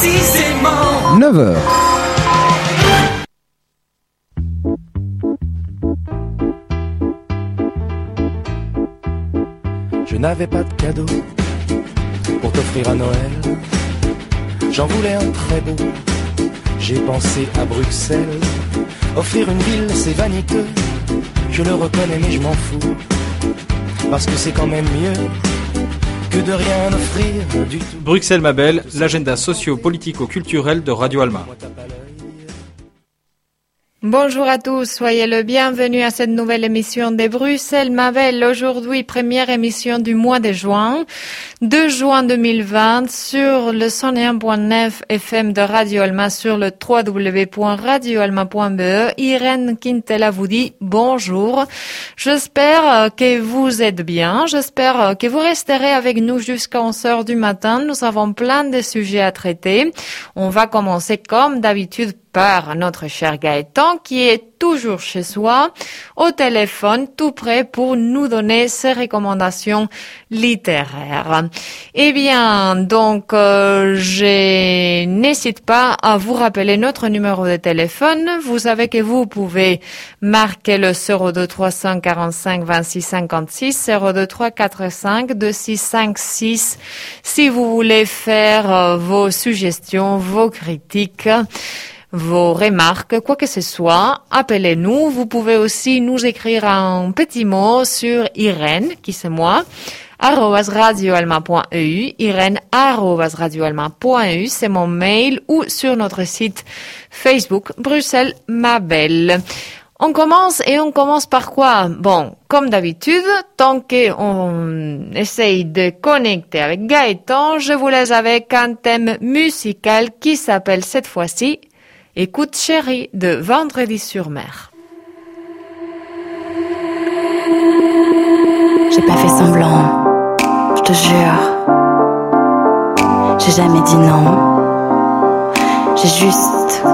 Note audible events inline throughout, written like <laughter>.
précisément 9h. Je n'avais pas de cadeau pour t'offrir à Noël. J'en voulais un très beau. J'ai pensé à Bruxelles. Offrir une ville, c'est vaniteux. Je le reconnais, mais je m'en fous. Parce que c'est quand même mieux Bruxelles ma belle, l'agenda socio-politico-culturel de Radio Alma. Bonjour à tous, soyez le bienvenu à cette nouvelle émission de Bruxelles Mavel. Aujourd'hui, première émission du mois de juin, 2 juin 2020 sur le 101.9 FM de Radio Alma sur le www.radioalma.be. Irène Quintela vous dit bonjour. J'espère que vous êtes bien. J'espère que vous resterez avec nous jusqu'à 11 heures du matin. Nous avons plein de sujets à traiter. On va commencer comme d'habitude par notre cher Gaëtan qui est toujours chez soi au téléphone tout prêt pour nous donner ses recommandations littéraires. Eh bien, donc, euh, je n'hésite pas à vous rappeler notre numéro de téléphone. Vous savez que vous pouvez marquer le 02 345 26 56 02 345 2656 si vous voulez faire euh, vos suggestions, vos critiques vos remarques, quoi que ce soit, appelez-nous. Vous pouvez aussi nous écrire un petit mot sur Irène, qui c'est moi, radioalma.eu, Irène radioalma.eu, c'est mon mail, ou sur notre site Facebook, Bruxelles ma belle. On commence et on commence par quoi? Bon, comme d'habitude, tant qu'on essaye de connecter avec Gaëtan, je vous laisse avec un thème musical qui s'appelle cette fois-ci Écoute chérie de Vendredi sur mer. J'ai pas fait semblant, je te jure. J'ai jamais dit non. J'ai juste.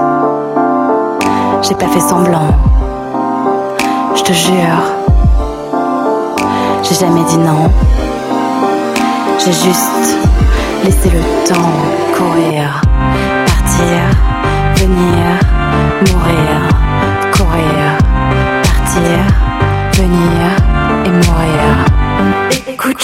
J'ai pas fait semblant, je te jure. J'ai jamais dit non. J'ai juste laissé le temps courir, partir venir, mourir, courir, partir, venir et mourir. Écoute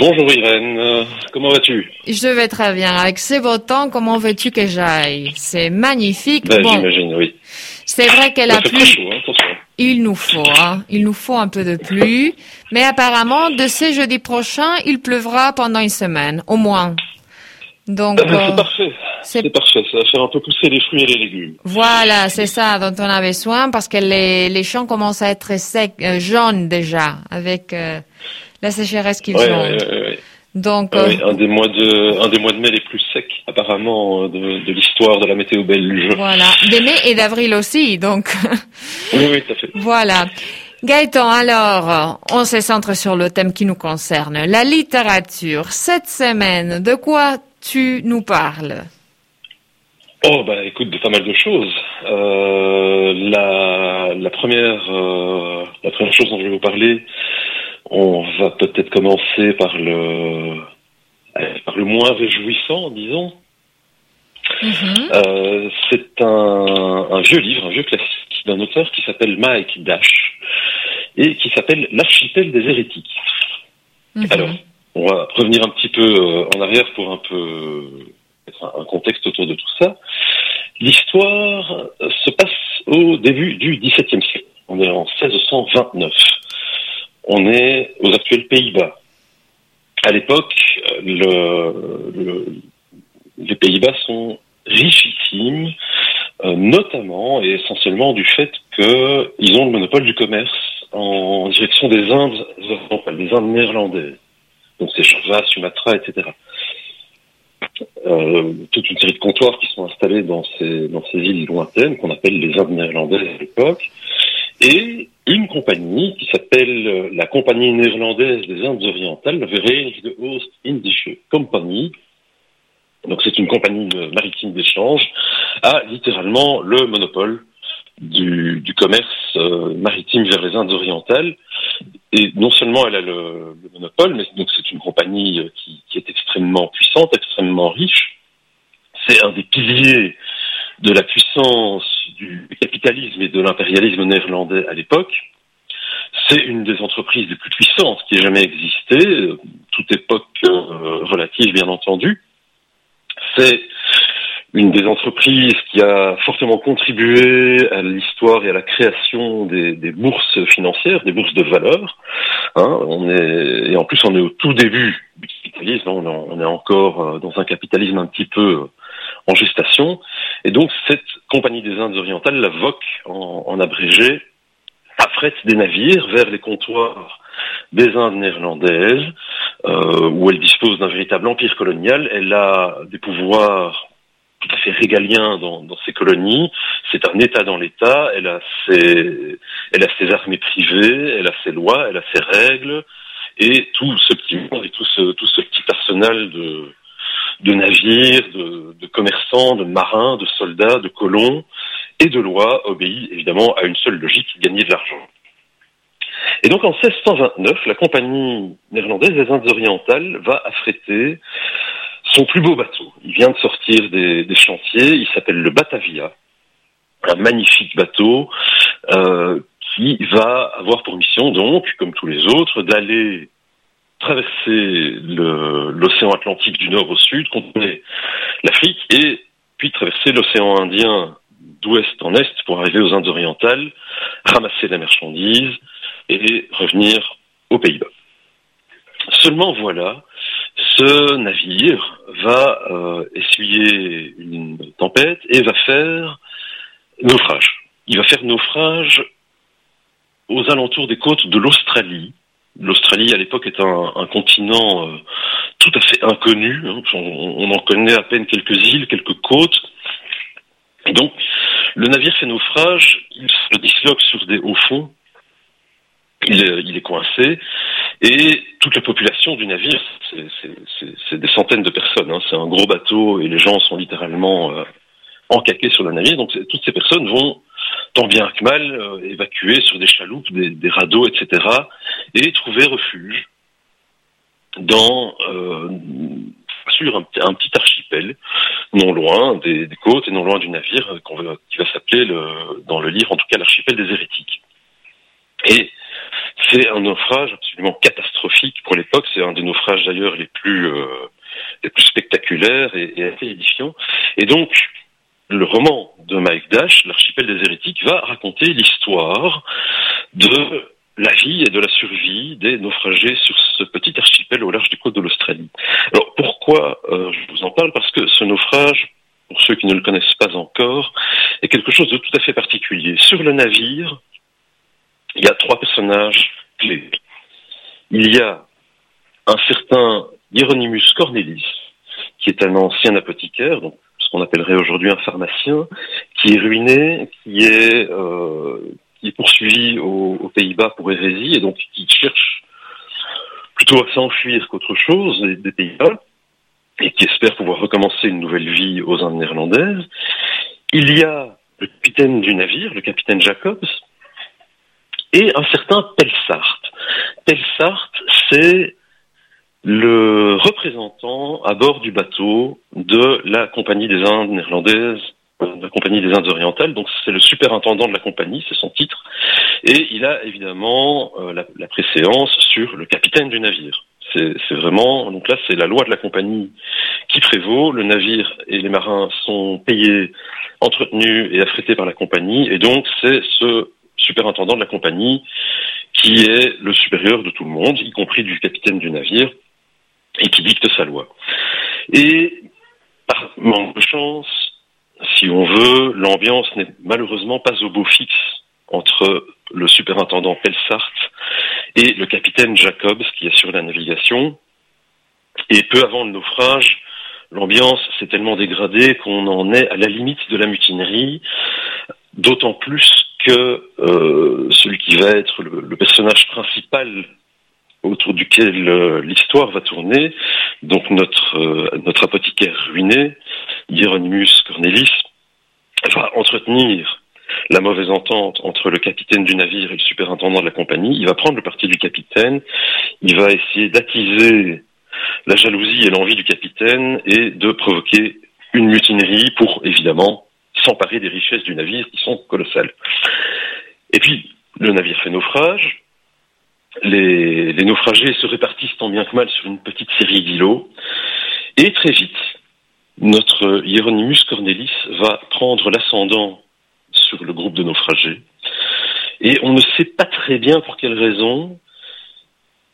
Bonjour Irène, comment vas-tu? Je vais très bien. Avec ces beaux temps, comment veux-tu que j'aille? C'est magnifique. Ben, J'imagine, oui. C'est vrai qu'elle a plu. Hein, il nous faut, hein. il nous faut un peu de pluie. Mais apparemment, de ce jeudi prochain, il pleuvra pendant une semaine, au moins. Donc, c'est euh, parfait. C'est parfait. Ça va faire un peu pousser les fruits et les légumes. Voilà, c'est ça dont on avait besoin parce que les, les champs commencent à être secs, euh, jaunes déjà, avec euh, la sécheresse qu'ils ont. Donc, un des mois de un des mois de mai les plus secs apparemment de, de l'histoire de la météo belge. Voilà, de mai et d'avril aussi, donc. oui, oui, tout à fait. Voilà. Gaëtan, alors, on se centre sur le thème qui nous concerne, la littérature. Cette semaine, de quoi tu nous parles? Oh bah écoute de pas mal de choses. Euh, la, la première euh, la première chose dont je vais vous parler, on va peut-être commencer par le par le moins réjouissant, disons. Mm-hmm. Euh, c'est un, un, vieux livre, un vieux classique d'un auteur qui s'appelle Mike Dash et qui s'appelle L'archipel des hérétiques. Mm-hmm. Alors, on va revenir un petit peu euh, en arrière pour un peu un contexte autour de tout ça. L'histoire se passe au début du XVIIe siècle. On est en 1629. On est aux actuels Pays-Bas. À l'époque, le, les Pays-Bas sont richissimes, euh, notamment et essentiellement du fait qu'ils ont le monopole du commerce en direction des Indes, des Indes néerlandaises. Donc c'est Java, Sumatra, etc. Euh, toute une série de comptoirs qui sont installés dans ces, dans ces îles lointaines qu'on appelle les Indes néerlandaises à l'époque, et une compagnie qui s'appelle euh, la Compagnie néerlandaise des Indes orientales, la Verenigde Oost-Indische Compagnie. Donc c'est une compagnie maritime d'échange, a littéralement le monopole du, commerce euh, maritime vers les Indes orientales. Et non seulement elle a le, le monopole, mais donc c'est une compagnie euh, qui, est extrêmement puissante, extrêmement riche. C'est un des piliers de la puissance du capitalisme et de l'impérialisme néerlandais à l'époque. C'est une des entreprises les plus puissantes qui ait jamais existé, toute époque euh, relative bien entendu. C'est une des entreprises qui a fortement contribué à l'histoire et à la création des, bourses financières, des bourses de valeur. Hein, on est, et en plus, on est au tout début du capitalisme. On, on est encore euh, dans un capitalisme un petit peu en gestation. Et donc, cette compagnie des Indes orientales, la VOC en, abrégé, affrète des navires vers les comptoirs des Indes néerlandaises, euh, où elle dispose d'un véritable empire colonial. Elle a des pouvoirs tout à fait régalien dans, ses colonies. C'est un État dans l'État. Elle a ses, elle armées privées, elle a ses lois, elle a ses règles, et tout ce petit monde et tout ce tout ce petit personnel de de navires, de, commerçants, de marins, de soldats, de colons et de lois obéit évidemment à une seule logique gagner de l'argent. Et donc en 1629, la compagnie néerlandaise des Indes orientales va affréter son plus beau bateau. Il vient de sortir des, des chantiers, il s'appelle le Batavia, un magnifique bateau euh, qui va avoir pour mission donc, comme tous les autres, d'aller traverser l'océan Atlantique du nord au sud, contourner l'Afrique et puis traverser l'océan Indien d'ouest en est pour arriver aux Indes orientales, ramasser la marchandise et revenir aux Pays-Bas. Seulement voilà, ce navire va euh, essuyer une tempête et va faire naufrage. Il va faire naufrage aux alentours des côtes de l'Australie. L'Australie à l'époque est un, continent euh, tout à fait inconnu. Hein. On, en connaît à peine quelques îles, quelques côtes. Donc, le navire fait naufrage, il se disloque sur des hauts fonds, il est, il est coincé, et toute la population du navire, c'est des centaines de personnes. Hein. C'est un gros bateau et les gens sont littéralement euh, encaqués sur le navire. Donc toutes ces personnes vont, tant bien que mal, euh, évacuer sur des chaloupes, des, radeaux, etc. et trouver refuge dans euh, sur un, petit archipel non loin des, côtes et non loin du navire qui va s'appeler dans le livre en tout cas l'archipel des hérétiques. Et c'est un naufrage absolument catastrophique pour l'époque. C'est un des naufrages d'ailleurs les plus euh, spectaculaires et, et, assez édifiants. Et donc le roman de Mike Dash, l'archipel des hérétiques, va raconter l'histoire de la vie et de la survie des naufragés sur ce petit archipel au large des côtes de l'Australie. Alors pourquoi euh, je vous en parle? Parce que ce naufrage, pour ceux qui ne le connaissent pas encore, est quelque chose de tout à fait particulier. Sur le navire, il y a trois personnages clés. Il y a un certain Hieronymus Cornelis, qui est un ancien apothicaire, donc qu'on appellerait aujourd'hui un pharmacien, qui est ruiné, qui est, euh, qui est poursuivi aux, aux Pays-Bas pour hérésie, et donc qui cherche plutôt à s'enfuir qu'autre chose des, des Pays-Bas, et qui espère pouvoir recommencer une nouvelle vie aux Indes néerlandaises. Il y a le capitaine du navire, le capitaine Jacobs, et un certain Pelsart. Pelsart, c'est le représentant à bord du bateau de la Compagnie des Indes néerlandaises, de la Compagnie des Indes orientales, donc c'est le superintendant de la compagnie, c'est son titre, et il a évidemment euh, la, la, préséance sur le capitaine du navire. C'est vraiment, donc là c'est la loi de la compagnie qui prévaut, le navire et les marins sont payés, entretenus et affrétés par la compagnie, et donc c'est ce superintendant de la compagnie, qui est le supérieur de tout le monde, y compris du capitaine du navire, et qui dicte sa loi. Et par manque de chance, si on veut, l'ambiance n'est malheureusement pas au beau fixe entre le superintendant Pelsart et le capitaine Jacobs qui assure la navigation. Et peu avant le naufrage, l'ambiance s'est tellement dégradée qu'on en est à la limite de la mutinerie, d'autant plus que euh, celui qui va être le, le, personnage principal autour duquel euh, l'histoire va tourner, donc notre euh, notre apothicaire ruiné, Hieronymus Cornelis, va entretenir la mauvaise entente entre le capitaine du navire et le superintendant de la compagnie. Il va prendre le parti du capitaine, il va essayer d'attiser la jalousie et l'envie du capitaine et de provoquer une mutinerie pour évidemment s'emparer des richesses du navire qui sont colossales. Et puis, le navire fait naufrage. Les, naufragés se répartissent tant bien que mal sur une petite série d'îlots. Et très vite, notre Hieronymus Cornelis va prendre l'ascendant sur le groupe de naufragés. Et on ne sait pas très bien pour quelle raison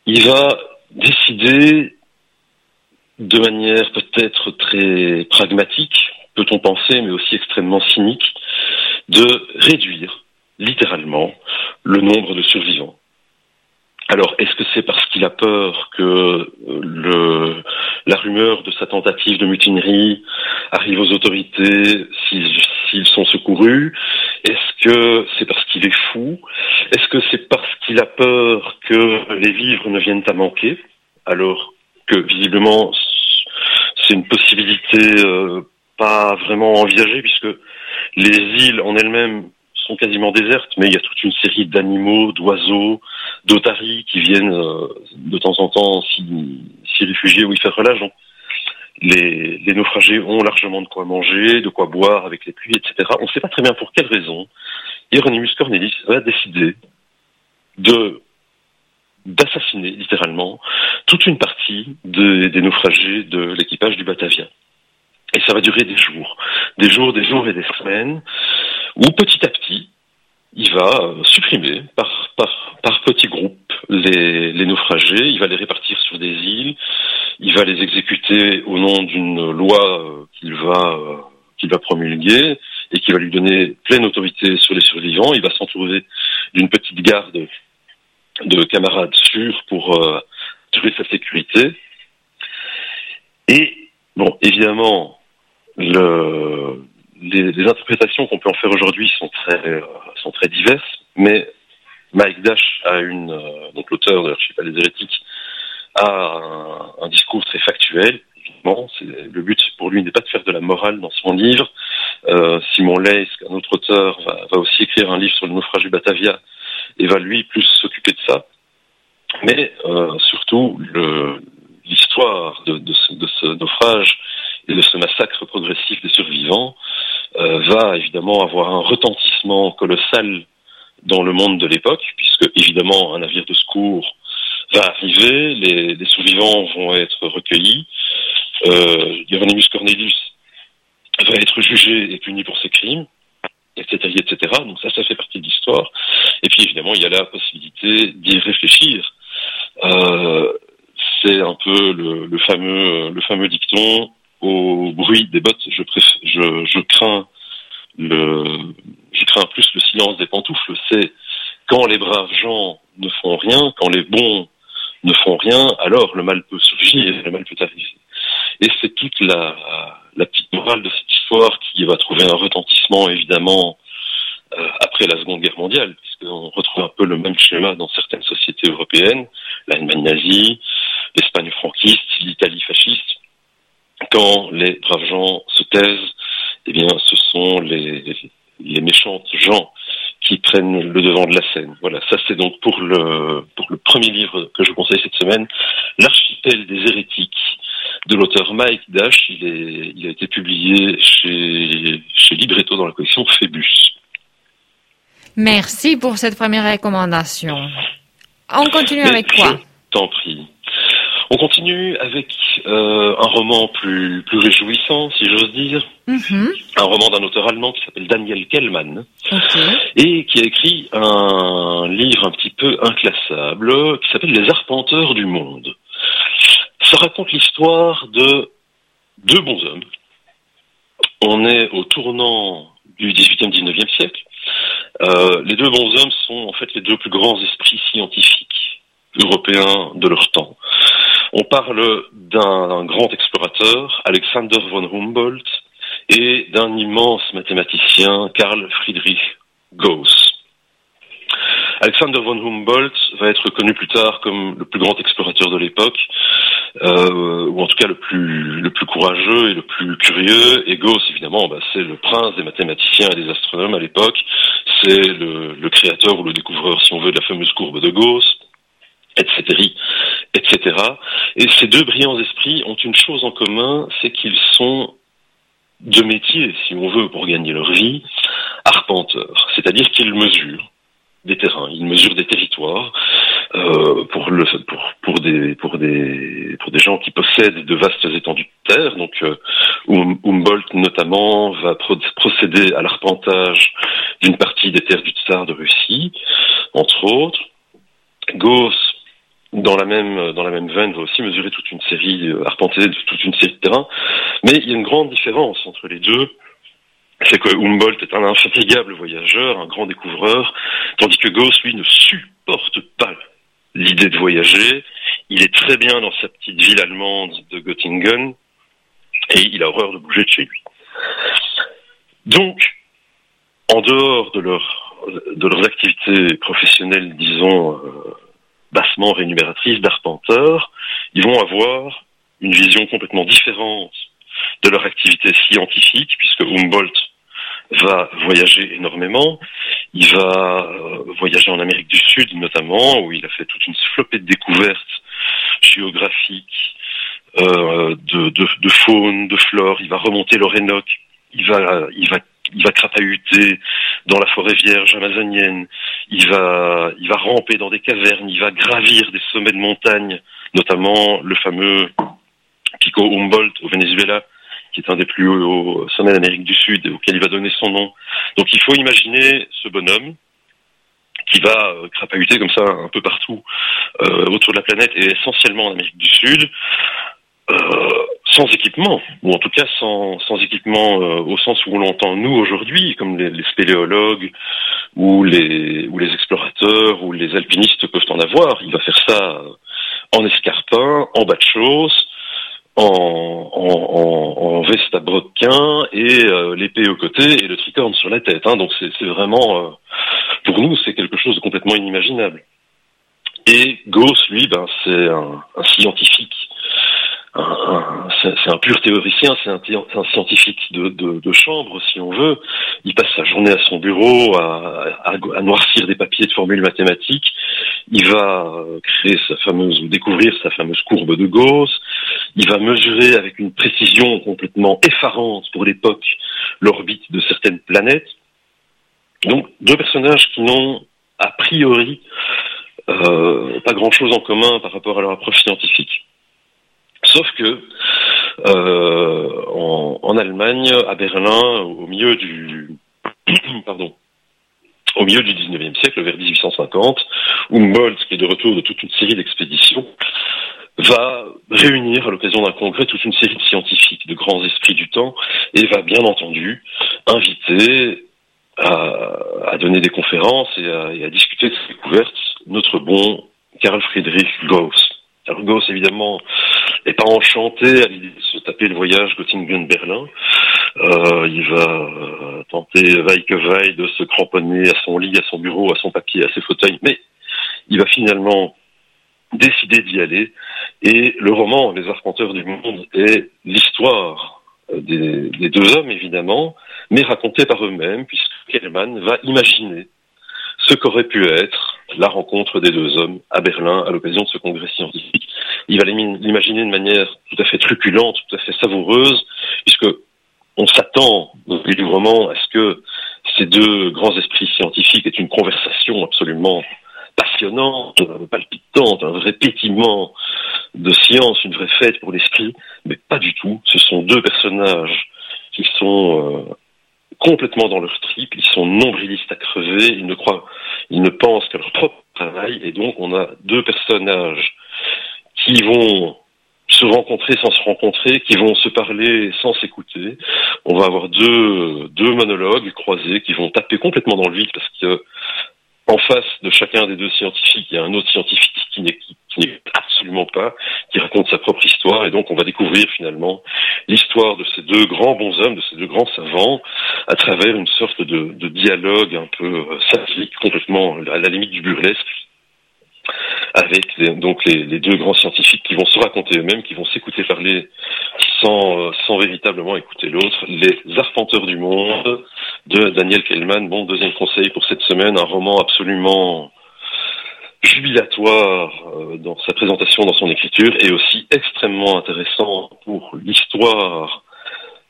il va décider de manière peut-être très pragmatique, peut-on penser, mais aussi extrêmement cynique, de réduire littéralement le nombre de survivants. Alors, est-ce que c'est parce qu'il a peur que euh, la rumeur de sa tentative de mutinerie arrive aux autorités s'ils sont secourus? Est-ce que c'est parce qu'il est fou? Est-ce que c'est parce qu'il a peur que les vivres ne viennent à manquer Alors que visiblement c'est une possibilité euh, pas vraiment envisagée puisque les îles en elles-mêmes sont quasiment désertes, mais il y a toute une série d'animaux, d'oiseaux, d'otaries qui viennent euh, de temps en temps s'y réfugier ou y faire relâche. Les, naufragés ont largement de quoi manger, de quoi boire avec les pluies, etc. On ne sait pas très bien pour quelle raison Hieronymus Cornelis va décider de d'assassiner littéralement toute une partie de, des naufragés de l'équipage du Batavia. Et ça va durer des jours, des jours, des jours et des semaines, où petit à petit, il va euh, supprimer par, petits groupes les, naufragés, il va les répartir sur des îles, il va les exécuter au nom d'une loi euh, qu'il va, euh, qu'il va promulguer et qui va lui donner pleine autorité sur les survivants. Il va s'entourer d'une petite garde de camarades sûrs pour euh, sa sécurité. Et, bon, évidemment, le, les, interprétations qu'on peut en faire aujourd'hui sont très, euh, diverses, mais Mike Dash a une, euh, donc l'auteur de l'archipel des hérétiques, a un, discours très factuel. Évidemment, le but pour lui n'est pas de faire de la morale dans son livre. Euh, Simon Leys, un autre auteur, va, aussi écrire un livre sur le naufrage du Batavia et va lui plus s'occuper de ça. Mais surtout, l'histoire de, ce, naufrage et de ce massacre progressif des survivants va évidemment avoir un retentissement colossal dans le monde de l'époque, puisque évidemment un navire de secours va arriver, les, les survivants vont être recueillis, euh, Hieronymus Cornelius va être jugé et puni pour ses crimes, etc., etc. Donc ça, ça fait partie de l'histoire. Et puis évidemment, il y a la possibilité d'y réfléchir. Euh, c'est un peu le, le, fameux, le fameux dicton au bruit des bottes. Je, je, je crains le, je crains plus le silence des pantoufles. C'est quand les braves gens ne font rien, quand les bons ne font rien, alors le mal peut surgir, le mal peut arriver. Et c'est toute la, la petite morale de cette histoire qui va trouver un retentissement évidemment euh, après la Seconde Guerre mondiale, puisqu'on retrouve un peu le même schéma dans certaines sociétés européennes, l'Allemagne nazie, l'Espagne franquiste, l'Italie fasciste. Quand les braves gens se taisent, eh bien, ce sont les, les méchantes gens qui prennent le devant de la scène. Voilà, ça c'est donc pour le pour le premier livre que je conseille cette semaine, l'archipel des hérétiques de l'auteur Mike Dash. Il est il a été publié chez chez Libretto dans la collection Phébus. Merci pour cette première recommandation. On continue Mais avec quoi T'en prie. On continue avec euh, un roman plus, plus réjouissant, si j'ose dire. Mm -hmm. Un roman d'un auteur allemand qui s'appelle Daniel Kellmann. Okay. Et qui a écrit un livre un petit peu inclassable qui s'appelle Les Arpenteurs du Monde. Ça raconte l'histoire de deux bons hommes. On est au tournant du 18e, 19e siècle. Euh, les deux bons hommes sont en fait les deux plus grands esprits scientifiques européens de leur temps. On parle d'un grand explorateur, Alexander von Humboldt, et d'un immense mathématicien, Carl Friedrich Gauss. Alexander von Humboldt va être connu plus tard comme le plus grand explorateur de l'époque, euh, ou en tout cas le plus, le plus courageux et le plus curieux. Et Gauss, évidemment, bah, c'est le prince des mathématiciens et des astronomes à l'époque. C'est le, le créateur ou le découvreur, si on veut, de la fameuse courbe de Gauss etc., etc. Et ces deux brillants esprits ont une chose en commun, c'est qu'ils sont de métier, si on veut, pour gagner leur vie, arpenteurs. C'est-à-dire qu'ils mesurent des terrains, ils mesurent des territoires euh, pour, pour, des, pour, des, pour des gens qui possèdent de vastes étendues de terre. Donc euh, Humboldt notamment va procéder à l'arpentage d'une partie des terres du tsar de Russie, entre autres. Gauss dans la même dans la même veine va aussi mesurer toute une série euh, arpenter toute une série de terrains mais il y a une grande différence entre les deux c'est que Humboldt est un infatigable voyageur, un grand découvreur, tandis que Gauss, lui, ne supporte pas l'idée de voyager. Il est très bien dans sa petite ville allemande de Göttingen, et il a horreur de bouger de chez lui. Donc, en dehors de, leur, de leurs activités professionnelles, disons, euh, bassement rémunératrices d'arpenteurs, ils vont avoir une vision complètement différente de leur activité scientifique, puisque Humboldt va voyager énormément. Il va euh, voyager en Amérique du Sud notamment, où il a fait toute une flopée de découvertes géographiques, euh, de, de, de, faune, de flore. Il va remonter l'Orénoque. Il va, il va, il va crapahuter dans la forêt vierge amazonienne. Il va, il va ramper dans des cavernes. Il va gravir des sommets de montagne, notamment le fameux Pico Humboldt au Venezuela, qui est un des plus hauts sommets d'Amérique du Sud, auquel il va donner son nom. Donc il faut imaginer ce bonhomme qui va euh, crapahuter comme ça un peu partout euh, autour de la planète et essentiellement en Amérique du Sud, sans équipement, ou en tout cas sans, sans équipement euh, au sens où on l'entend nous aujourd'hui, comme les, les, spéléologues ou les, ou les explorateurs ou les alpinistes peuvent en avoir. Il va faire ça en escarpin, en bas de choses, en, en, en, veste à brodequin et euh, l'épée au côté et le tricorne sur la tête. Hein. Donc c'est vraiment, euh, pour nous, c'est quelque chose de complètement inimaginable. Et Gauss, lui, ben, c'est un, un, scientifique. C'est un pur théoricien, c'est un, scientifique de, chambre, si on veut. Il passe sa journée à son bureau à, noircir des papiers de formules mathématiques. Il va euh, créer sa fameuse, découvrir sa fameuse courbe de Gauss. Il va mesurer avec une précision complètement effarante pour l'époque l'orbite de certaines planètes. Donc deux personnages qui n'ont a priori euh, pas grand-chose en commun par rapport à leur approche scientifique. Sauf que euh, en, Allemagne, à Berlin, au milieu du <clears throat> pardon, au milieu du 19e siècle, vers 1850, Humboldt, qui est de retour de toute une série d'expéditions, va réunir à l'occasion d'un congrès toute une série de scientifiques, de grands esprits du temps, et va bien entendu inviter à, donner des conférences et à, et à, discuter de ses découvertes notre bon Carl Friedrich Gauss. Gauss, évidemment, n'est pas enchanté à l'idée de se taper le voyage Göttingen-Berlin. Euh, il va euh, tenter vaille que vaille de se cramponner à son lit, à son bureau, à son papier, à ses fauteuils, mais il va finalement décidé d'y aller. Et le roman Les Arpenteurs du Monde est l'histoire euh, des, des, deux hommes, évidemment, mais racontée par eux-mêmes, puisque Kellman va imaginer ce qu'aurait pu être la rencontre des deux hommes à Berlin à l'occasion de ce congrès scientifique. Il va l'imaginer de manière tout à fait truculente, tout à fait savoureuse, puisque on s'attend au roman à ce que ces deux grands esprits scientifiques aient une conversation absolument passionnante, palpitante, un vrai de science, une vraie fête pour l'esprit, mais pas du tout. Ce sont deux personnages qui sont euh, complètement dans leur trip, ils sont nombrilistes à crever, ils ne croient, ils ne pensent qu'à leur propre travail, et donc on a deux personnages qui vont se rencontrer sans se rencontrer, qui vont se parler sans s'écouter. On va avoir deux, deux monologues croisés qui vont taper complètement dans le vide parce que en face de chacun des deux scientifiques, il y a un autre scientifique qui n'est absolument pas, qui raconte sa propre histoire, et donc on va découvrir finalement l'histoire de ces deux grands bons hommes, de ces deux grands savants, à travers une sorte de, de dialogue un peu euh, satirique, complètement à la limite du burlesque, avec les, donc les, les, deux grands scientifiques qui vont se raconter eux-mêmes, qui vont s'écouter parler sans, euh, sans véritablement écouter l'autre. Les Arpenteurs du monde de Daniel Kellman. Bon, deuxième conseil pour cette semaine, un roman absolument jubilatoire euh, dans sa présentation, dans son écriture, et aussi extrêmement intéressant pour l'histoire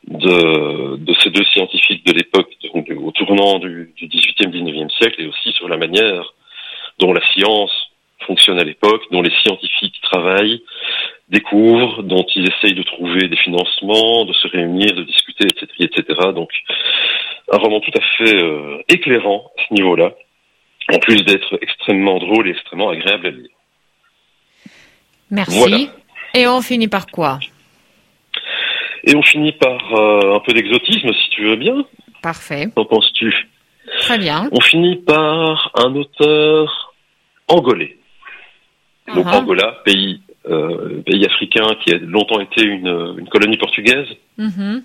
de, de ces deux scientifiques de l'époque, au tournant du, du 18e, 19e siècle, et aussi sur la manière dont la science fonctionne à l'époque, dont les scientifiques travaillent, découvrent, dont ils essayent de trouver des financements, de se réunir, de discuter, etc. etc. Donc un roman tout à fait euh, éclairant à ce niveau-là, en plus d'être extrêmement drôle et extrêmement agréable à lire. Merci. Et on finit par quoi? Et on finit par euh, un peu d'exotisme, si tu veux bien. Parfait. Qu'en penses-tu? Très bien. On finit par un auteur angolais. Donc Uh-huh. Angola, pays, euh, pays africain qui a longtemps été une, une colonie portugaise. Mhm.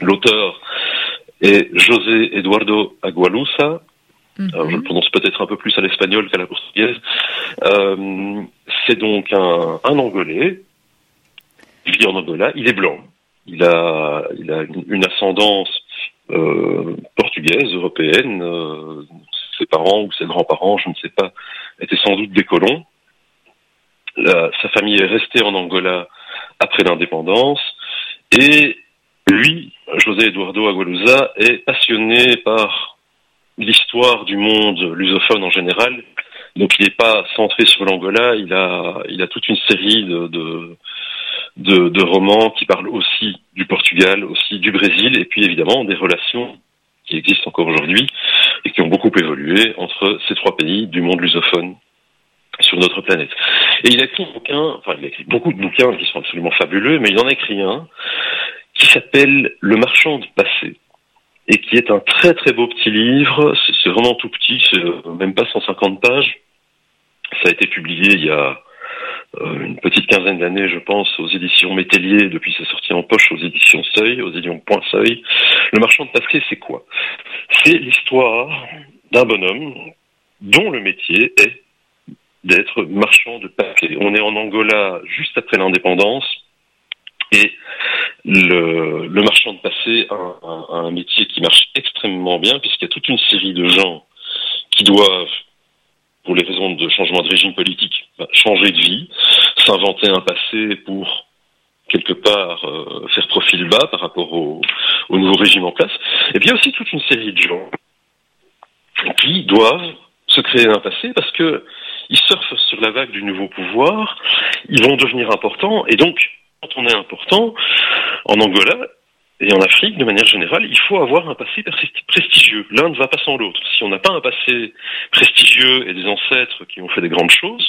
L'auteur est José Eduardo Agualusa. Mhm. Alors, je le prononce peut-être un peu plus à l'espagnol qu'à la portugaise. Euh, c'est donc un, un Angolais. Il vit en Angola. Il est blanc. Il a, il a une, ascendance euh, portugaise, européenne. Euh, ses parents ou ses grands-parents, je ne sais pas, étaient sans doute des colons. La- sa famille est restée en Angola après l'indépendance. Et lui, José Eduardo Agualusa, est passionné par l'histoire du monde lusophone en général. Donc il n'est pas centré sur l'Angola, il a, il a toute une série de, de, de, de romans qui parlent aussi du Portugal, aussi du Brésil, et puis évidemment des relations qui existent encore aujourd'hui et qui ont beaucoup évolué entre ces trois pays du monde lusophone sur notre planète. Et il a écrit un bouquin, enfin il a écrit beaucoup de bouquins qui sont absolument fabuleux, mais il en a écrit un qui s'appelle Le marchand de passé et qui est un très très beau petit livre. C'est vraiment tout petit, c'est même pas 150 pages. Ça a été publié il y a une petite quinzaine d'années, je pense, aux éditions Métellier, depuis sa sortie en poche aux éditions Seuil, aux éditions Point Seuil. Le marchand de passé, c'est quoi? C'est l'histoire d'un bonhomme dont le métier est d'être marchand de papier. On est en Angola juste après l'indépendance et le, marchand de passé a un, un- un métier qui marche extrêmement bien puisqu'il y a toute une série de gens qui doivent, pour les raisons de changement de régime politique, bah, changer de vie, s'inventer un passé pour quelque part euh, faire profil bas par rapport au, au nouveau régime en place. Et puis il y a aussi toute une série de gens qui doivent se créer un passé parce que ils surfent sur la vague du nouveau pouvoir, ils vont devenir importants, et donc, quand on est important, en Angola et en Afrique, de manière générale, il faut avoir un passé presti- prestigieux. L'un ne va pas sans l'autre. Si on n'a pas un passé prestigieux et des ancêtres qui ont fait des grandes choses,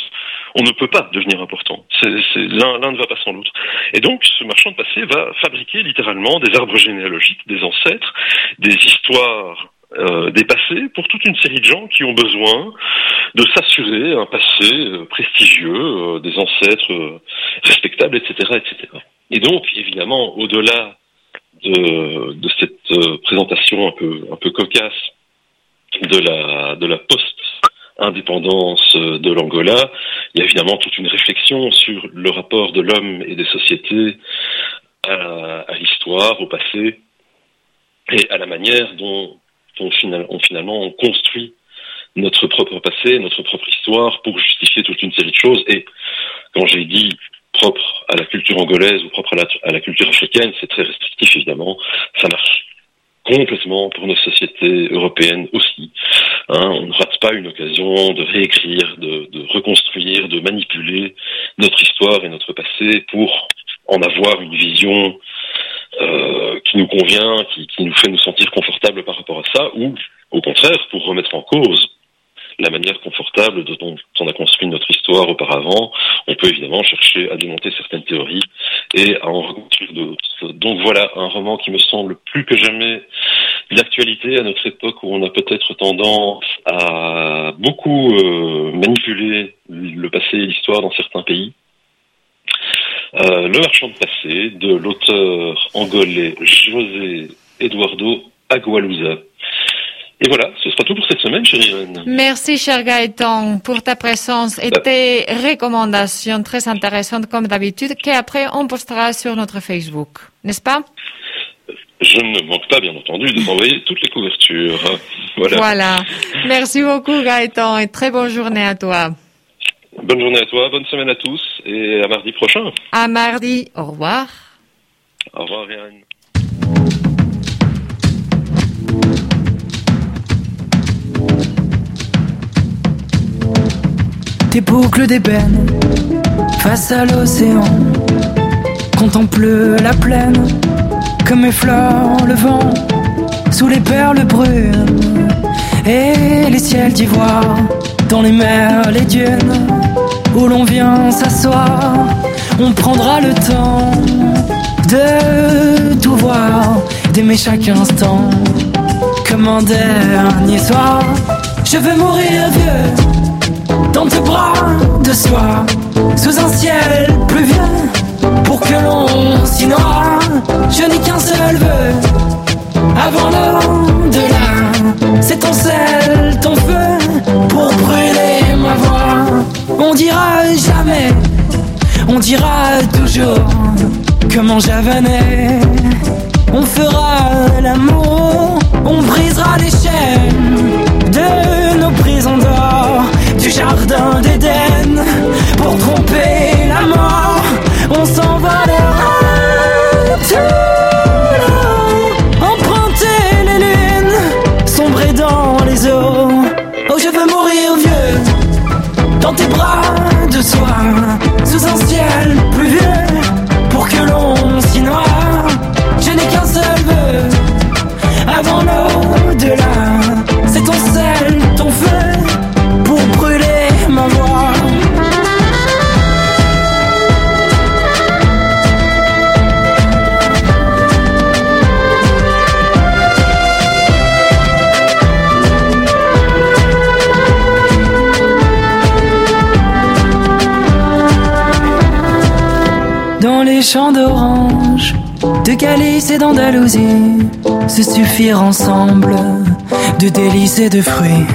on ne peut pas devenir important. L'un ne va pas sans l'autre. Et donc, ce marchand de passé va fabriquer littéralement des arbres généalogiques, des ancêtres, des histoires euh, des passés pour toute une série de gens qui ont besoin de s'assurer un passé euh, prestigieux, euh, des ancêtres euh, respectables, etc., etc. Et donc, évidemment, au-delà de, cette euh, présentation un peu un peu cocasse de la de la post-indépendance euh, de l'Angola, il y a évidemment toute une réflexion sur le rapport de l'homme et des sociétés à, l'histoire, au passé, et à la manière dont on, final- on finalement on construit notre propre passé, notre propre histoire pour justifier toute une série de choses. Et quand j'ai dit propre à la culture angolaise ou propre à la, culture africaine, c'est très restrictif évidemment. Ça marche complètement pour nos sociétés européennes aussi. Hein, on ne rate pas une occasion de réécrire, de, de reconstruire, de manipuler notre histoire et notre passé pour en avoir une vision euh, qui nous convient, qui, qui nous fait nous sentir confortables par rapport à ça, ou au contraire pour remettre en cause la manière confortable dont on a construit notre histoire auparavant. On peut évidemment chercher à démonter certaines théories et à en reconstruire d'autres. Donc voilà, un roman qui me semble plus que jamais d'actualité à notre époque où on a peut-être tendance à beaucoup euh, manipuler le passé et l'histoire dans certains pays. Euh, le marchand de passé de l'auteur angolais José Eduardo Agualusa. Et voilà, ce sera tout pour cette semaine, chérie Irène. Merci, cher Gaëtan, pour ta présence et Bah. tes recommandations très intéressantes, comme d'habitude, qu'après on postera sur notre Facebook. N'est-ce pas? Je ne manque pas, bien entendu, de t'envoyer toutes les couvertures. Voilà. Voilà. Merci beaucoup, Gaëtan, et très bonne journée à toi. Bonne journée à toi, bonne semaine à tous, et à mardi prochain. À mardi. Au revoir. Au revoir, Irène. Tes boucles d'ébène face à l'océan. Contemple la plaine comme effleure le vent sous les perles brunes et les ciels d'ivoire dans les mers, les dunes où l'on vient s'asseoir. On prendra le temps de tout voir, d'aimer chaque instant comme un dernier soir. Je veux mourir vieux dans tes bras de soie, sous un ciel pluvieux, pour que l'on s'y noie. Je n'ai qu'un seul vœu avant l'au-delà. C'est ton sel, ton feu, pour brûler ma voix. On dira jamais, on dira toujours comment j'avenais. On fera l'amour, on brisera les chaînes de jardin d'Éden, pour tromper la mort. On s'envolera tout là, champs d'orange, de calice et d'Andalousie, se suffire ensemble de délices et de fruits.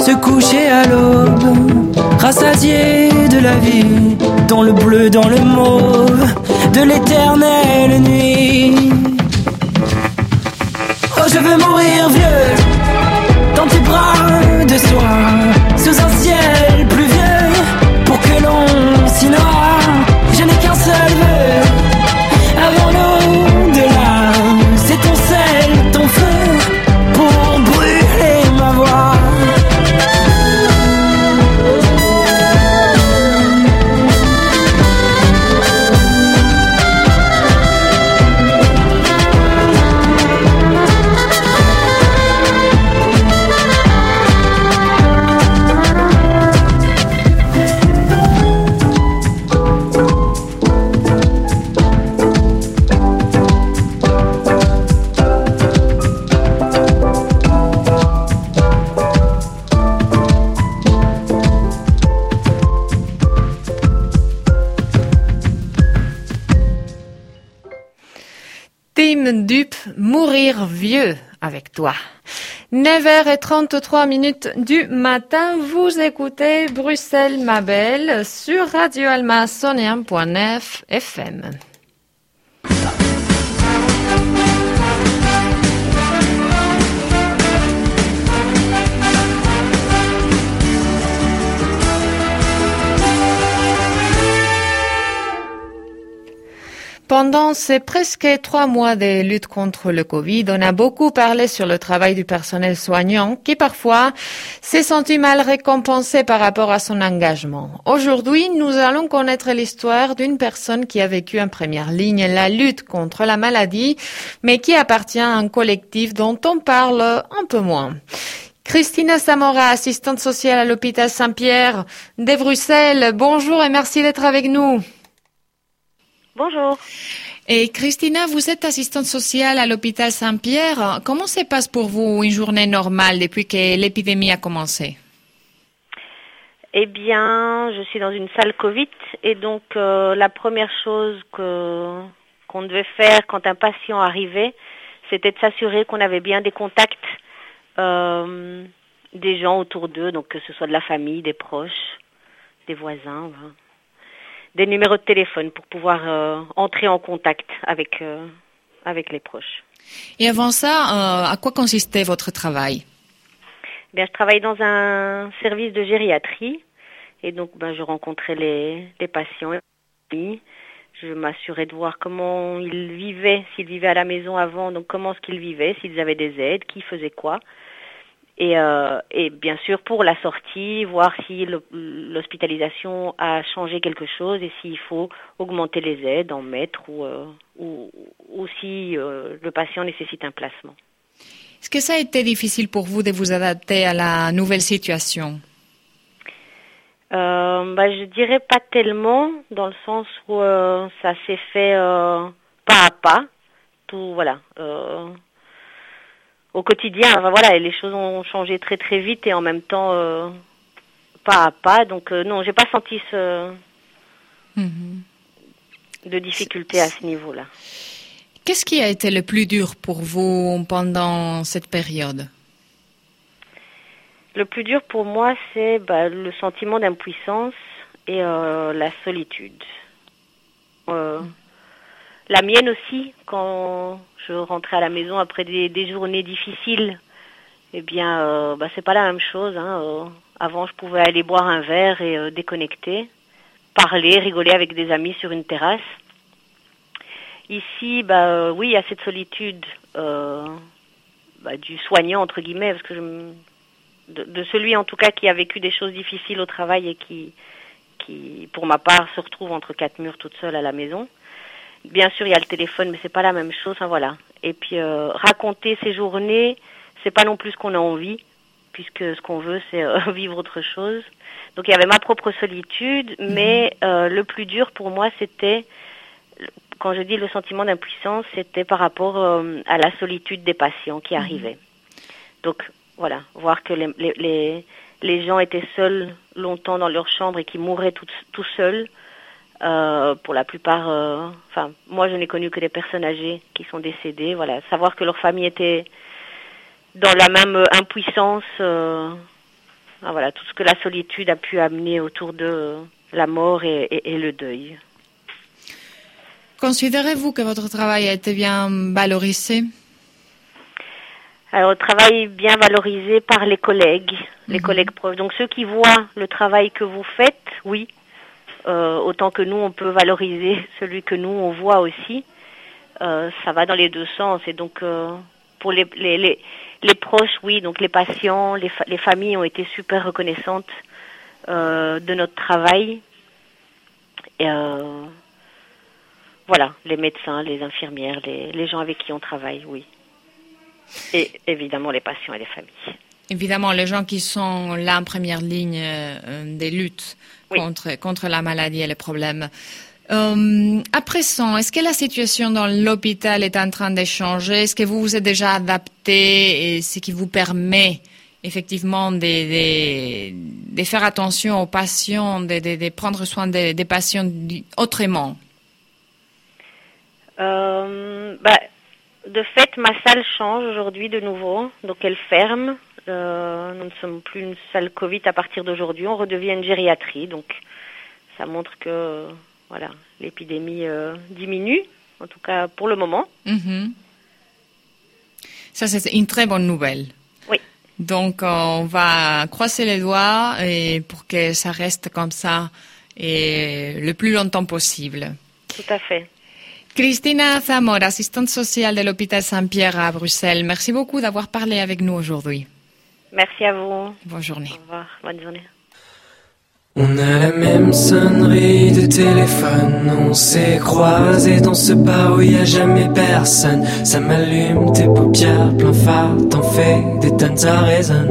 Se coucher à l'aube, rassasié de la vie, dans le bleu, dans le mauve, de l'éternelle nuit. Oh, je veux mourir vieux, dans tes bras de soie, sous un ciel pluvieux, pour que l'on s'y noie. Je n'ai qu'un seul vœu, Mourir vieux avec toi. 9h33 minutes du matin, vous écoutez Bruxelles ma belle sur Radio Alma 101.9 FM. Pendant ces presque trois mois de lutte contre le Covid, on a beaucoup parlé sur le travail du personnel soignant qui parfois s'est senti mal récompensé par rapport à son engagement. Aujourd'hui, nous allons connaître l'histoire d'une personne qui a vécu en première ligne la lutte contre la maladie, mais qui appartient à un collectif dont on parle un peu moins. Christina Samora, assistante sociale à l'hôpital Saint-Pierre de Bruxelles. Bonjour et merci d'être avec nous. Bonjour. Et Christina, vous êtes assistante sociale à l'hôpital Saint-Pierre. Comment se passe pour vous une journée normale depuis que l'épidémie a commencé? Eh bien, je suis dans une salle Covid et donc euh, la première chose que qu'on devait faire quand un patient arrivait, c'était de s'assurer qu'on avait bien des contacts euh, des gens autour d'eux, donc que ce soit de la famille, des proches, des voisins. voilà. Des numéros de téléphone pour pouvoir euh, entrer en contact avec, euh, avec les proches. Et avant ça, euh, à quoi consistait votre travail? Eh Bien, je travaille dans un service de gériatrie et donc ben, je rencontrais les, les patients. Je m'assurais de voir comment ils vivaient, s'ils vivaient à la maison avant, donc comment est-ce qu'ils vivaient, s'ils avaient des aides, qui faisait quoi. Et, euh, et bien sûr pour la sortie, voir si l'hospitalisation a changé quelque chose et s'il faut augmenter les aides, en mettre ou, euh, ou, ou, si euh, le patient nécessite un placement. Est-ce que ça a été difficile pour vous de vous adapter à la nouvelle situation? Euh, bah, Je dirais pas tellement, dans le sens où ça s'est fait pas à pas. Tout, voilà. Euh, au quotidien, voilà, les choses ont changé très très vite et en même temps euh, pas à pas. Donc non, j'ai pas senti ce mm-hmm. de difficulté à ce niveau-là. Qu'est-ce qui a été le plus dur pour vous pendant cette période? Le plus dur pour moi, c'est bah, le sentiment d'impuissance et euh, la solitude. Euh, la mienne aussi, quand je rentrais à la maison après des, journées difficiles, eh bien, euh, bah, c'est pas la même chose. Hein. Euh, avant, je pouvais aller boire un verre et euh, déconnecter, parler, rigoler avec des amis sur une terrasse. Ici, bah oui, il y a cette solitude bah, du soignant entre guillemets, parce que je, de, de, celui en tout cas qui a vécu des choses difficiles au travail et qui, qui, pour ma part, se retrouve entre quatre murs toute seule à la maison. Bien sûr, il y a le téléphone, mais c'est pas la même chose. Enfin, voilà. Et puis euh, raconter ces journées, c'est pas non plus ce qu'on a envie, puisque ce qu'on veut, c'est euh, <laughs> vivre autre chose. Donc il y avait ma propre solitude, mais euh, le plus dur pour moi, c'était quand je dis le sentiment d'impuissance, c'était par rapport euh, à la solitude des patients qui arrivaient. Donc voilà, voir que les, les, les, gens étaient seuls longtemps dans leur chambre et qui mouraient tout, tout seuls. Euh, pour la plupart, euh, enfin, moi je n'ai connu que des personnes âgées qui sont décédées. Voilà, savoir que leur famille était dans la même impuissance. Euh, voilà, tout ce que la solitude a pu amener autour de la mort et, et, et le deuil. Considérez-vous que votre travail a été bien valorisé? Alors, travail bien valorisé par les collègues, les -hmm. collègues proches. Donc, ceux qui voient le travail que vous faites, oui, euh, autant que nous, on peut valoriser <laughs> celui que nous, on voit aussi. Euh, ça va dans les deux sens. Et donc, euh, pour les, les, les, proches, oui, donc les patients, les, les familles ont été super reconnaissantes de notre travail. Et, voilà, les médecins, les infirmières, les, les, gens avec qui on travaille, oui. Et évidemment les patients et les familles. Évidemment, les gens qui sont là en première ligne des luttes oui. contre, contre la maladie et les problèmes. Euh, à présent, est-ce que la situation dans l'hôpital est en train de changer? Est-ce que vous vous êtes déjà adapté et ce qui vous permet effectivement de, de, de faire attention aux patients, de, de prendre soin des, des patients autrement? Euh, bah, de fait, ma salle change aujourd'hui de nouveau, donc elle ferme. Euh, nous ne sommes plus une salle Covid à partir d'aujourd'hui, on redevient une gériatrie, donc ça montre que voilà l'épidémie euh, diminue, en tout cas pour le moment. -hmm. Ça c'est une très bonne nouvelle. Oui. Donc on va croiser les doigts et pour que ça reste comme ça et le plus longtemps possible. Tout à fait. Christina Zamora, assistante sociale de l'hôpital Saint-Pierre à Bruxelles. Merci beaucoup d'avoir parlé avec nous aujourd'hui. Merci à vous. Bonne journée. Au revoir. Bonne journée. On a la même sonnerie de téléphone, on s'est croisés dans ce bar où il a jamais personne. Ça m'allume tes paupières plein phare, t'en fais des tonnes, ça résonne.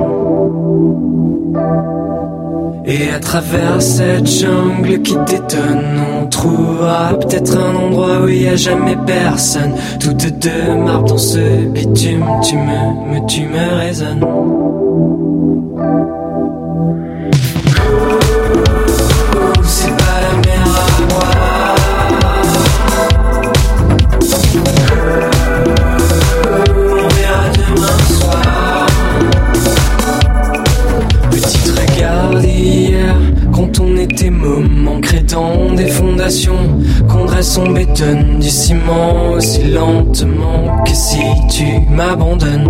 Et à travers cette jungle qui détonne, on trouvera peut-être un endroit où il n'y a jamais personne. Toutes deux marbre dans ce bitume, tu me, me, tu me résonnes. Qu'on dresse, on bétonne du ciment aussi lentement que si tu m'abandonnes.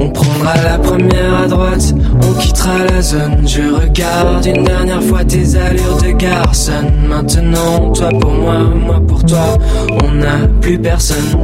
On prendra la première à droite, on quittera la zone. Je regarde une dernière fois tes allures de garçon. Maintenant, toi pour moi, moi pour toi, on n'a plus personne.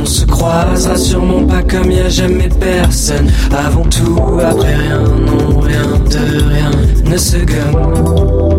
On se croisera sûrement pas comme y a jamais personne. Avant tout, après rien, non, rien de rien ne se gomme.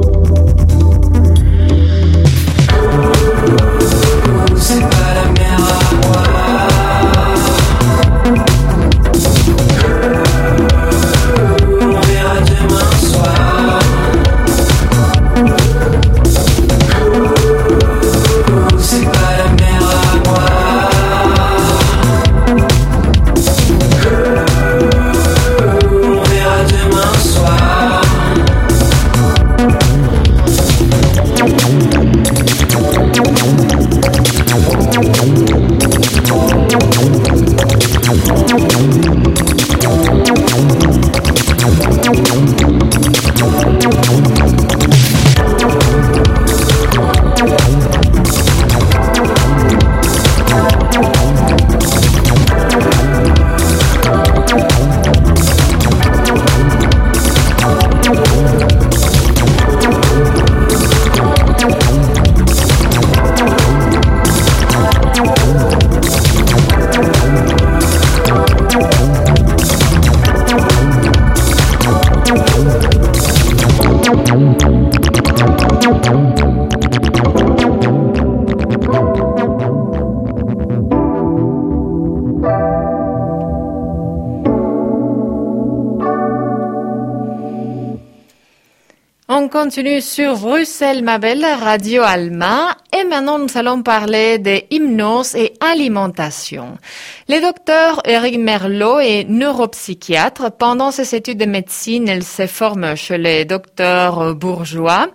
Continue sur Bruxelles, ma belle Radio Alma. Et maintenant, nous allons parler de hypnose et alimentation. Le docteur Eric Merlot est neuropsychiatre. Pendant ses études de médecine, il se forme chez les docteurs bourgeois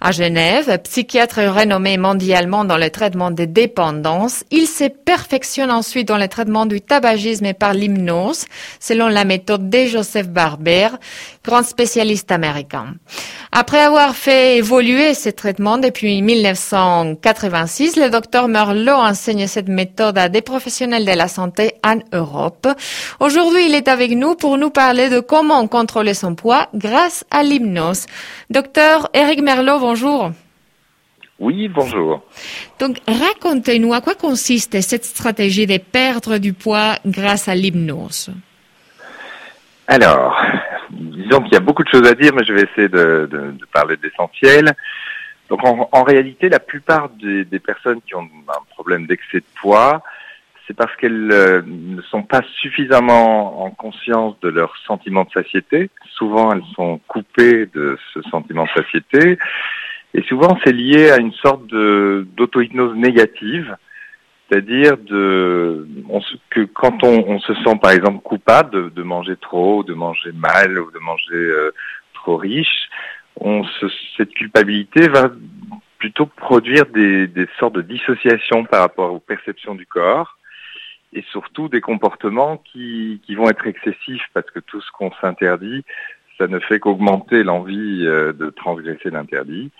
à Genève, psychiatre renommé mondialement dans le traitement des dépendances. Il se perfectionne ensuite dans le traitement du tabagisme par l'hypnose, selon la méthode de Joseph Barber, grand spécialiste américain. Après avoir fait évoluer ce traitement depuis 1986, le docteur Merlot enseigne cette méthode à des professionnels de la santé en Europe. Aujourd'hui, il est avec nous pour nous parler de comment contrôler son poids grâce à l'hypnose. Docteur Eric Merlot, bonjour. Oui, bonjour. Donc, racontez-nous à quoi consiste cette stratégie de perdre du poids grâce à l'hypnose? Alors, disons qu'il y a beaucoup de choses à dire, mais je vais essayer de, de, de parler d'essentiel. Donc, en, en, réalité, la plupart des, des, personnes qui ont un problème d'excès de poids, c'est parce qu'elles euh, ne sont pas suffisamment en conscience de leur sentiment de satiété. Souvent, elles sont coupées de ce sentiment de satiété. Et souvent, c'est lié à une sorte d'auto-hypnose négative, c'est-à-dire de que quand on, on, se sent par exemple coupable de, de, manger trop, de manger mal ou de manger euh, trop riche, on se, cette culpabilité va plutôt produire des, des sortes de dissociations par rapport aux perceptions du corps et surtout des comportements qui, qui vont être excessifs parce que tout ce qu'on s'interdit, ça ne fait qu'augmenter l'envie euh, de transgresser l'interdit.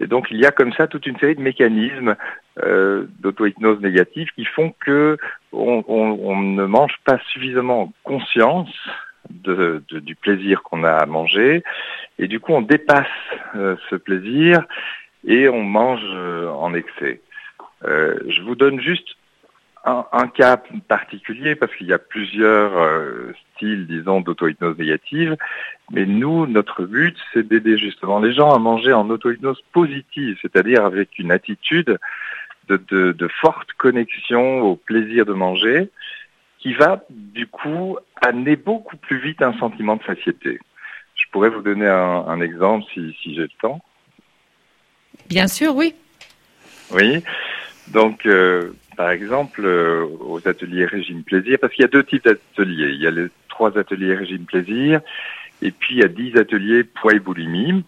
Et donc il y a comme ça toute une série de mécanismes euh, d'auto-hypnose négative qui font que on, ne mange pas suffisamment conscience du plaisir qu'on a à manger, et du coup on dépasse euh, ce plaisir et on mange euh, en excès. Je vous donne juste un, un, cas particulier parce qu'il y a plusieurs euh, styles, disons, d'auto-hypnose négative. Mais nous, notre but, c'est d'aider justement les gens à manger en auto-hypnose positive, c'est-à-dire avec une attitude de, de, de, forte connexion au plaisir de manger qui va, du coup, amener beaucoup plus vite un sentiment de satiété. Je pourrais vous donner un, un exemple si, si j'ai le temps. Bien sûr, oui. Oui. Donc, euh, par exemple, euh, aux ateliers régime plaisir, parce qu'il y a deux types d'ateliers. Il y a les trois ateliers régime plaisir, et puis il y a dix ateliers poids et boulimie.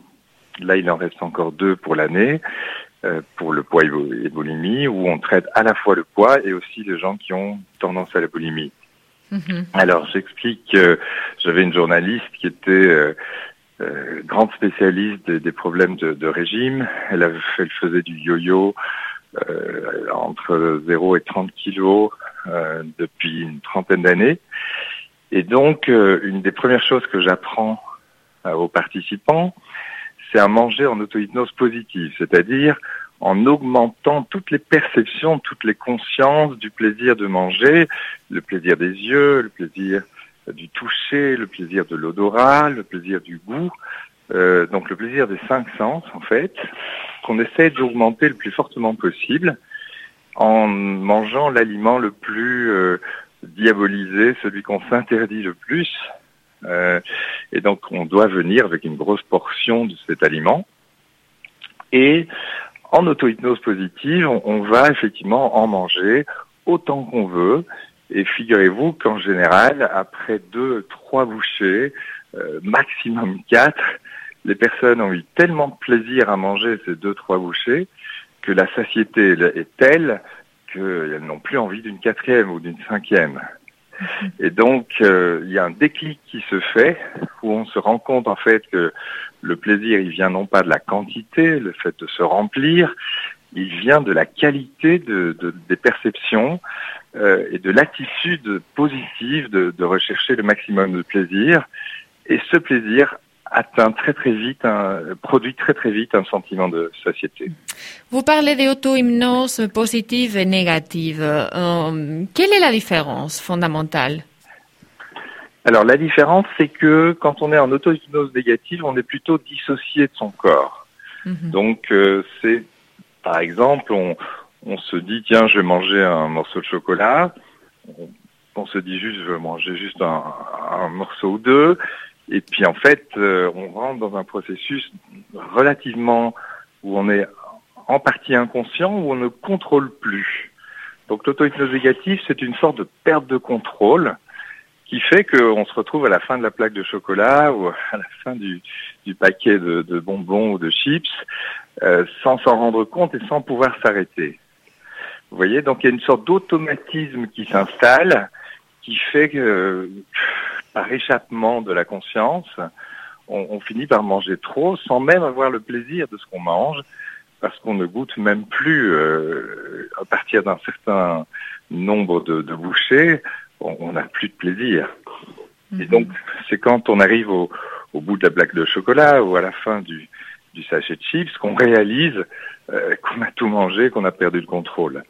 Là, il en reste encore deux pour l'année, euh, pour le poids et boulimie, où on traite à la fois le poids et aussi les gens qui ont tendance à la boulimie. Mm-hmm. Alors, j'explique que j'avais une journaliste qui était euh, euh, grande spécialiste des, des problèmes de, de, régime. Elle faisait du yo-yo euh, entre 0 et 30 kilos euh, depuis une trentaine d'années. Et donc, euh, une des premières choses que j'apprends aux participants, c'est à manger en auto-hypnose positive, c'est-à-dire en augmentant toutes les perceptions, toutes les consciences du plaisir de manger, le plaisir des yeux, le plaisir du toucher, le plaisir de l'odorat, le plaisir du goût, euh, donc le plaisir des cinq sens en fait, qu'on essaie d'augmenter le plus fortement possible en mangeant l'aliment le plus euh, diabolisé, celui qu'on s'interdit le plus. Euh, et donc on doit venir avec une grosse portion de cet aliment. Et en auto-hypnose positive, on, va effectivement en manger autant qu'on veut. Et figurez-vous qu'en général, après deux, trois bouchées, euh, maximum quatre, les personnes ont eu tellement de plaisir à manger ces deux, trois bouchées que la satiété est telle qu'elles n'ont plus envie d'une quatrième ou d'une cinquième. <laughs> Et donc, euh, il y a un déclic qui se fait où on se rend compte en fait que le plaisir, il vient non pas de la quantité, le fait de se remplir, il vient de la qualité de, des perceptions euh, et de l'attitude positive de, de, rechercher le maximum de plaisir. Et ce plaisir atteint très très vite, un, produit très très vite un sentiment de satiété. Vous parlez d'auto-hypnose positive et négative. Euh, quelle est la différence fondamentale? Alors la différence, c'est que quand on est en auto-hypnose négative, on est plutôt dissocié de son corps. Mhm. Donc euh, c'est, par exemple, on, on, se dit tiens, je vais manger un morceau de chocolat. On, se dit juste, je vais manger juste un, un morceau ou deux. Et puis en fait, euh, on rentre dans un processus relativement où on est en partie inconscient, où on ne contrôle plus. Donc l'auto-hypnose négative, c'est une sorte de perte de contrôle qui fait qu'on se retrouve à la fin de la plaque de chocolat ou à la fin du, du paquet de, de, bonbons ou de chips euh, sans s'en rendre compte et sans pouvoir s'arrêter. Vous voyez, donc il y a une sorte d'automatisme qui s'installe qui fait que par échappement de la conscience, on, on, finit par manger trop sans même avoir le plaisir de ce qu'on mange parce qu'on ne goûte même plus euh, à partir d'un certain nombre de, de bouchées, on n'a plus de plaisir. Et mhm. donc, c'est quand on arrive au, au, bout de la blague de chocolat ou à la fin du, du sachet de chips qu'on réalise euh, qu'on a tout mangé, qu'on a perdu le contrôle.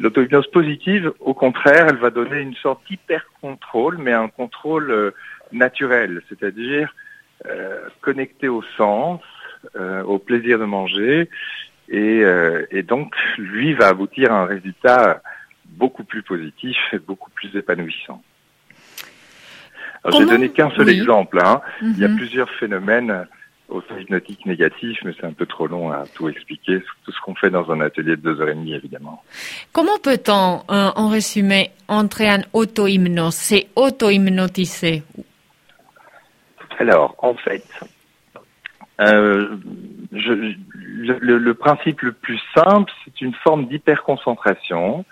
L'auto-hypnose positive, au contraire, elle va donner une sorte d'hyper-contrôle, mais un contrôle euh, naturel, c'est-à-dire euh, connecté au sens, euh, au plaisir de manger, et, euh, et, donc lui va aboutir à un résultat beaucoup plus positif et beaucoup plus épanouissant. Alors, j'ai donné qu'un seul exemple. Hein. Il y a mhm. plusieurs phénomènes auto-hypnotiques négatifs, mais c'est un peu trop long à tout expliquer. Tout ce qu'on fait dans un atelier de deux heures et demie, évidemment. Comment peut-on, euh, en résumé, entrer en auto-hypnose? C'est auto-hypnotiser Alors, en fait, euh, je, le, le, principe le plus simple, c'est une forme d'hyperconcentration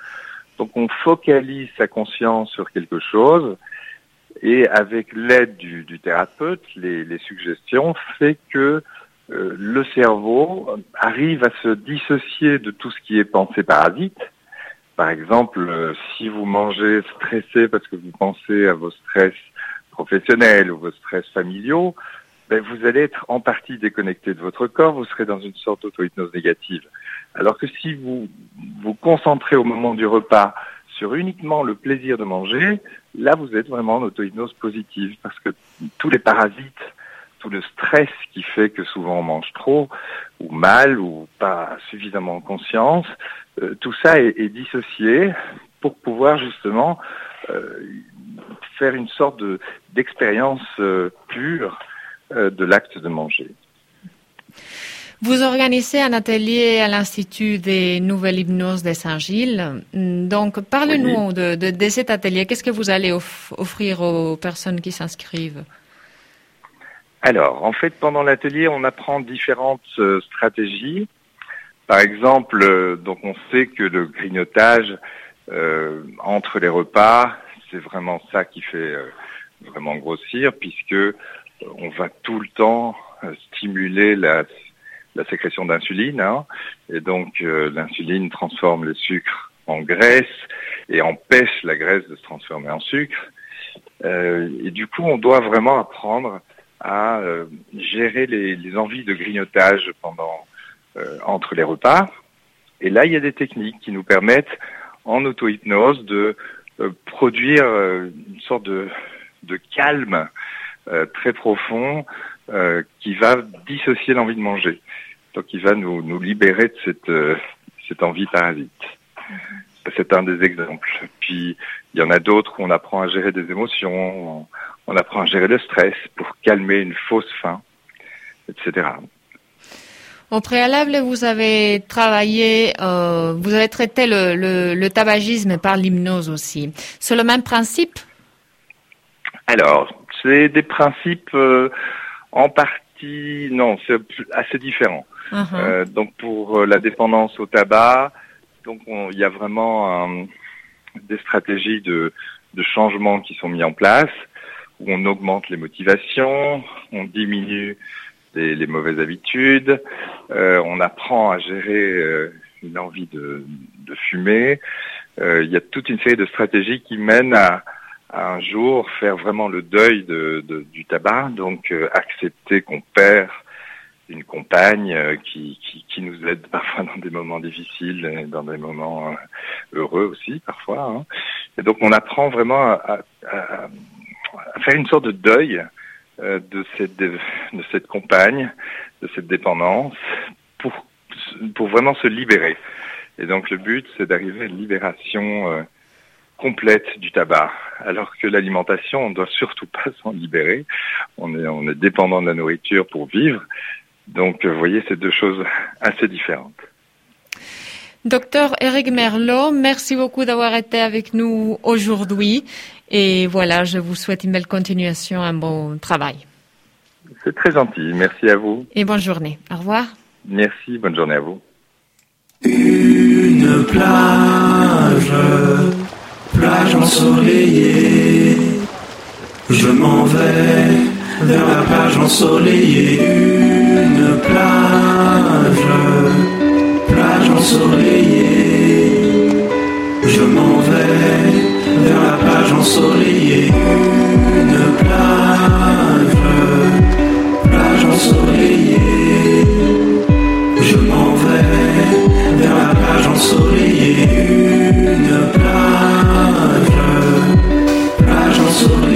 donc on focalise sa conscience sur quelque chose et avec l'aide du, du, thérapeute, les, les, suggestions fait que euh, le cerveau arrive à se dissocier de tout ce qui est pensée parasite. Par exemple, euh, si vous mangez stressé parce que vous pensez à vos stress professionnels ou vos stress familiaux, ben vous allez être en partie déconnecté de votre corps, vous serez dans une sorte d'auto-hypnose négative. Alors que si vous vous concentrez au moment du repas sur uniquement le plaisir de manger, là vous êtes vraiment en auto-hypnose positive parce que tous les parasites, tout le stress qui fait que souvent on mange trop ou mal ou pas suffisamment en conscience, euh, tout ça est, dissocié pour pouvoir justement euh, faire une sorte d'expérience euh, pure de l'acte de manger. Vous organisez un atelier à l'Institut des nouvelles hypnoses de Saint-Gilles. Donc, parlez-nous de, de, de, cet atelier. Qu'est-ce que vous allez offrir aux personnes qui s'inscrivent? Alors, en fait, pendant l'atelier, on apprend différentes euh, stratégies. Par exemple, euh, donc on sait que le grignotage euh, entre les repas, c'est vraiment ça qui fait vraiment grossir, puisque on va tout le temps stimuler la la sécrétion d'insuline. Hein, et donc euh, l'insuline transforme le sucre en graisse et empêche la graisse de se transformer en sucre. Euh, et du coup, on doit vraiment apprendre à euh, gérer les, les, envies de grignotage pendant entre les repas. Et là, il y a des techniques qui nous permettent, en auto-hypnose, de euh, produire euh, une sorte de, de calme euh, très profond qui va dissocier l'envie de manger. Donc, il va nous, nous libérer de cette, cette envie parasite. C'est un des exemples. Puis, il y en a d'autres où on apprend à gérer des émotions, on, on apprend à gérer le stress pour calmer une fausse faim, etc. Au préalable, vous avez travaillé, euh, vous avez traité le, tabagisme par l'hypnose aussi. C'est le même principe? Alors, c'est des principes euh, en partie, non, c'est assez différent. Uh-huh. Euh, donc pour la dépendance au tabac, donc il y a vraiment des stratégies de, de changement qui sont mises en place où on augmente les motivations, on diminue les, mauvaises habitudes, euh, on apprend à gérer euh, une envie de, fumer. Euh, il y a toute une série de stratégies qui mènent à, un jour faire vraiment le deuil du tabac, donc accepter qu'on perd une compagne qui, nous aide parfois dans des moments difficiles, dans des moments heureux aussi parfois. Hein. Et donc on apprend vraiment à, faire une sorte de deuil euh, de, cette, de, cette compagne, de cette dépendance, pour, pour vraiment se libérer. Et donc le but, c'est d'arriver à une libération euh, complète du tabac, alors que l'alimentation, on ne doit surtout pas s'en libérer. On est, on est dépendant de la nourriture pour vivre. Donc, vous voyez, c'est deux choses assez différentes. Docteur Eric Merlot, merci beaucoup d'avoir été avec nous aujourd'hui. Et voilà, je vous souhaite une belle continuation, un bon travail. C'est très gentil. Merci à vous. Et bonne journée. Au revoir. Merci. Bonne journée à vous. Une plage, plage ensoleillée. Je m'en vais vers la plage ensoleillée. Une plage, plage ensoleillée. Je m'en vais vers la plage ensoleillée, une plage, plage ensoleillée. Je m'en vais vers la plage ensoleillée, plage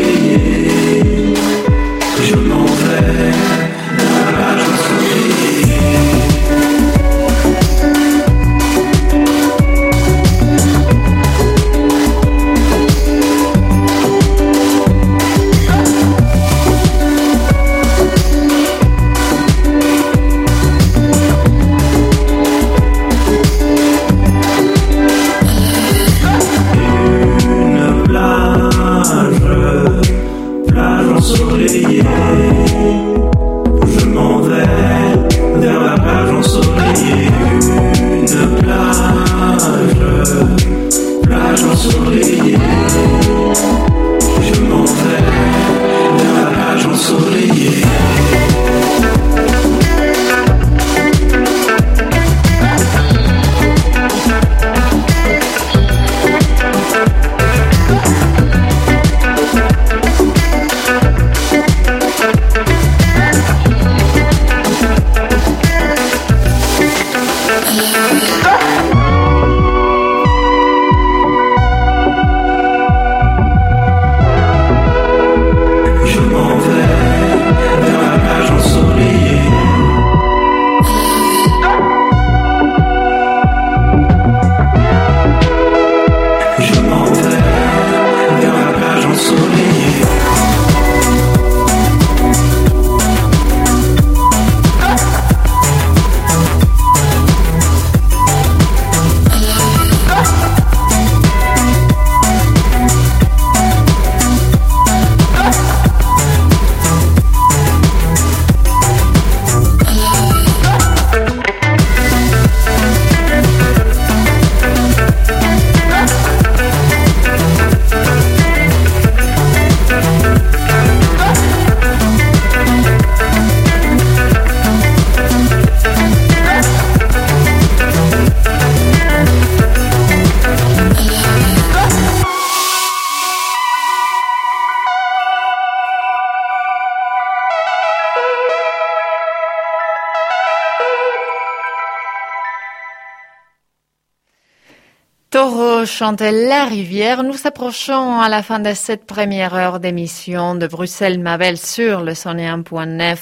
Taureau chantait La Rivière. Nous approchons à la fin de cette première heure d'émission de Bruxelles-Mabel sur le 101.9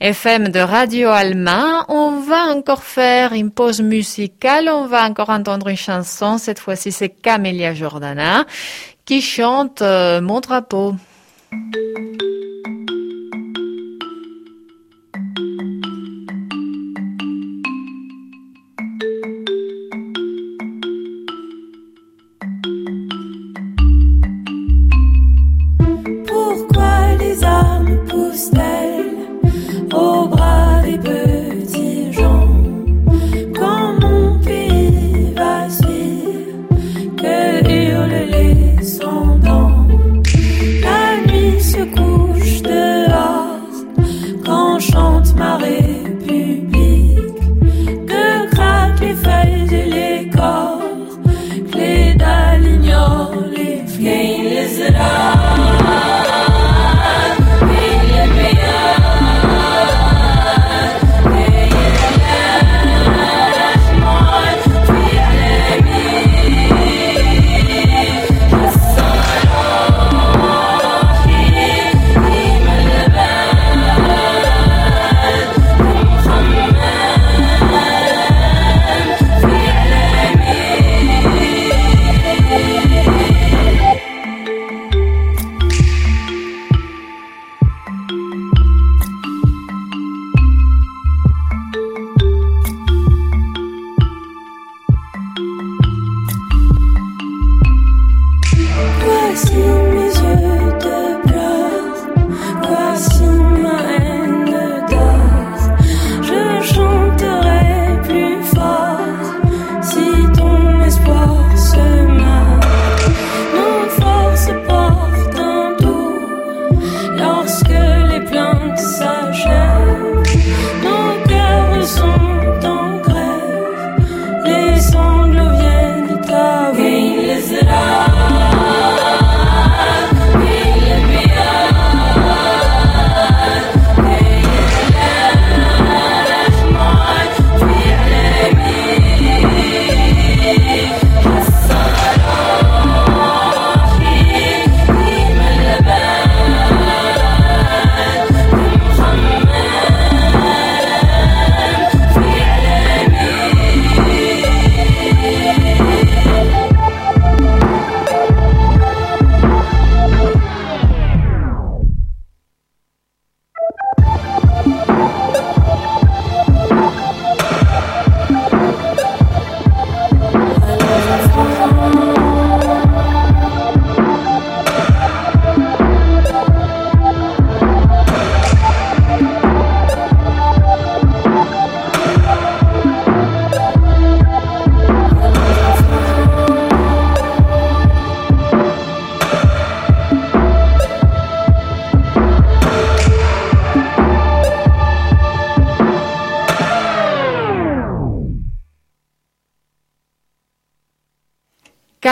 FM de Radio Alma. On va encore faire une pause musicale. On va encore entendre une chanson. Cette fois-ci, c'est Camélia Jordana qui chante euh, Mon drapeau.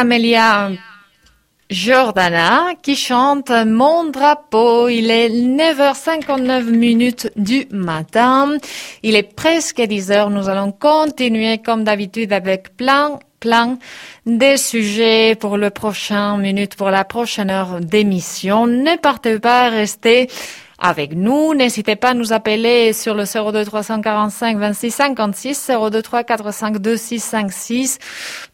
Camélia Jordana qui chante Mon drapeau. Il est 9h59 minutes du matin. Il est presque 10h. Nous allons continuer comme d'habitude avec plein plein de sujets pour le prochain minute, pour la prochaine heure d'émission. Ne partez pas, restez avec nous. N'hésitez pas à nous appeler sur le 02 345 26 56 02 3 452 656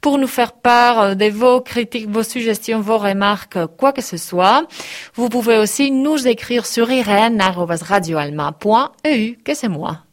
pour nous faire part de vos critiques, vos suggestions, vos remarques, quoi que ce soit. Vous pouvez aussi nous écrire sur irène.radioalma.eu, que c'est moi.